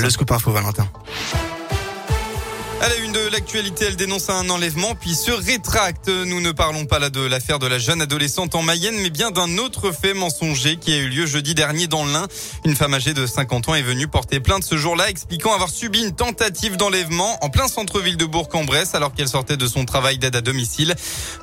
Le scoop info Valentin. À la une de l'actualité, elle dénonce un enlèvement puis se rétracte. Nous ne parlons pas là de l'affaire de la jeune adolescente en Mayenne, mais bien d'un autre fait mensonger qui a eu lieu jeudi dernier dans l'Ain. Une femme âgée de 50 ans est venue porter plainte ce jour-là, expliquant avoir subi une tentative d'enlèvement en plein centre-ville de Bourg-en-Bresse alors qu'elle sortait de son travail d'aide à domicile.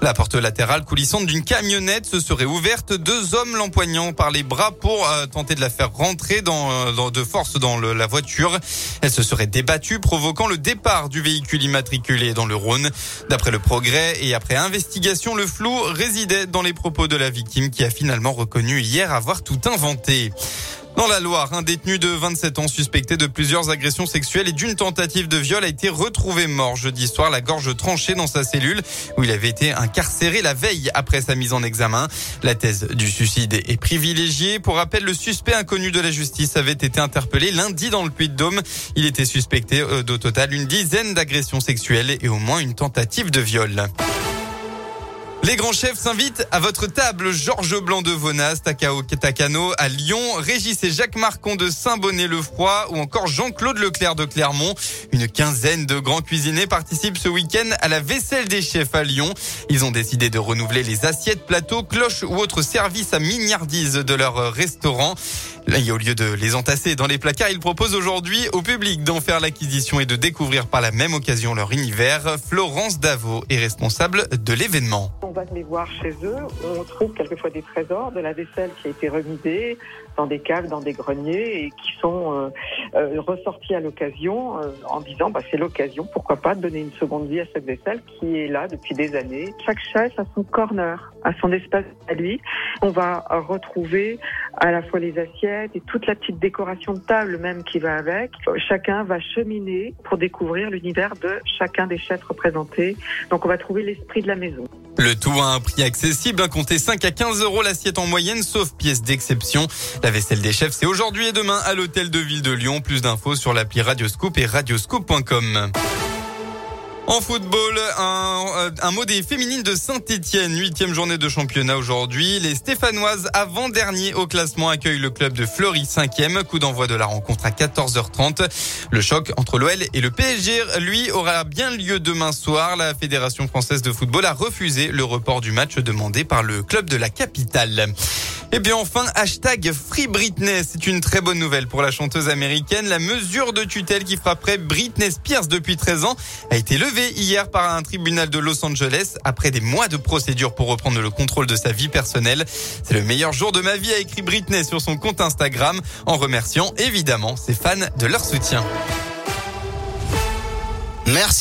La porte latérale coulissante d'une camionnette se serait ouverte, deux hommes l'empoignant par les bras pour euh, tenter de la faire rentrer dans, euh, de force dans la voiture. Elle se serait débattue, provoquant le départ du véhicule immatriculé dans le Rhône. D'après le progrès et après investigation, le flou résidait dans les propos de la victime qui a finalement reconnu hier avoir tout inventé. Dans la Loire, un détenu de 27 ans suspecté de plusieurs agressions sexuelles et d'une tentative de viol a été retrouvé mort jeudi soir, la gorge tranchée dans sa cellule où il avait été incarcéré la veille après sa mise en examen. La thèse du suicide est privilégiée. Pour rappel, le suspect inconnu de la justice avait été interpellé lundi dans le Puy-de-Dôme. Il était suspecté euh, d'au total une dizaine d'agressions sexuelles et au moins une tentative de viol. Les grands chefs s'invitent à votre table. Georges Blanc de Vonas, Takao Takano à Lyon, Régis et Jacques Marcon de Saint-Bonnet-le-Froid ou encore Jean-Claude Leclerc de Clermont. Une quinzaine de grands cuisiniers participent ce week-end à la vaisselle des chefs à Lyon. Ils ont décidé de renouveler les assiettes, plateaux, cloches ou autres services à milliardise de leur restaurant. Là, au lieu de les entasser dans les placards, ils proposent aujourd'hui au public d'en faire l'acquisition et de découvrir par la même occasion leur univers. Florence Davo est responsable de l'événement va les voir chez eux, on trouve quelquefois des trésors, de la vaisselle qui a été remisée dans des caves, dans des greniers et qui sont euh, euh, ressortis à l'occasion euh, en disant bah, c'est l'occasion, pourquoi pas, de donner une seconde vie à cette vaisselle qui est là depuis des années. Chaque chef a son corner, a son espace à lui. On va retrouver à la fois les assiettes et toute la petite décoration de table même qui va avec. Chacun va cheminer pour découvrir l'univers de chacun des chefs représentés. Donc on va trouver l'esprit de la maison. Le tout à un prix accessible, à compter 5 à 15 euros l'assiette en moyenne, sauf pièces d'exception. La vaisselle des chefs, c'est aujourd'hui et demain à l'hôtel de ville de Lyon. Plus d'infos sur l'appli Radioscoop et radioscoop.com. En football, un, euh, un mot des féminines de Saint-Etienne. Huitième journée de championnat aujourd'hui. Les Stéphanoises, avant-dernier au classement, accueillent le club de Fleury, cinquième. Coup d'envoi de la rencontre à 14h30. Le choc entre l'OL et le PSG, lui, aura bien lieu demain soir. La Fédération française de football a refusé le report du match demandé par le club de la capitale. Et bien enfin, hashtag Free Britney. C'est une très bonne nouvelle pour la chanteuse américaine. La mesure de tutelle qui frapperait Britney Spears depuis 13 ans a été levée hier par un tribunal de Los Angeles après des mois de procédure pour reprendre le contrôle de sa vie personnelle. C'est le meilleur jour de ma vie, a écrit Britney sur son compte Instagram en remerciant évidemment ses fans de leur soutien. Merci.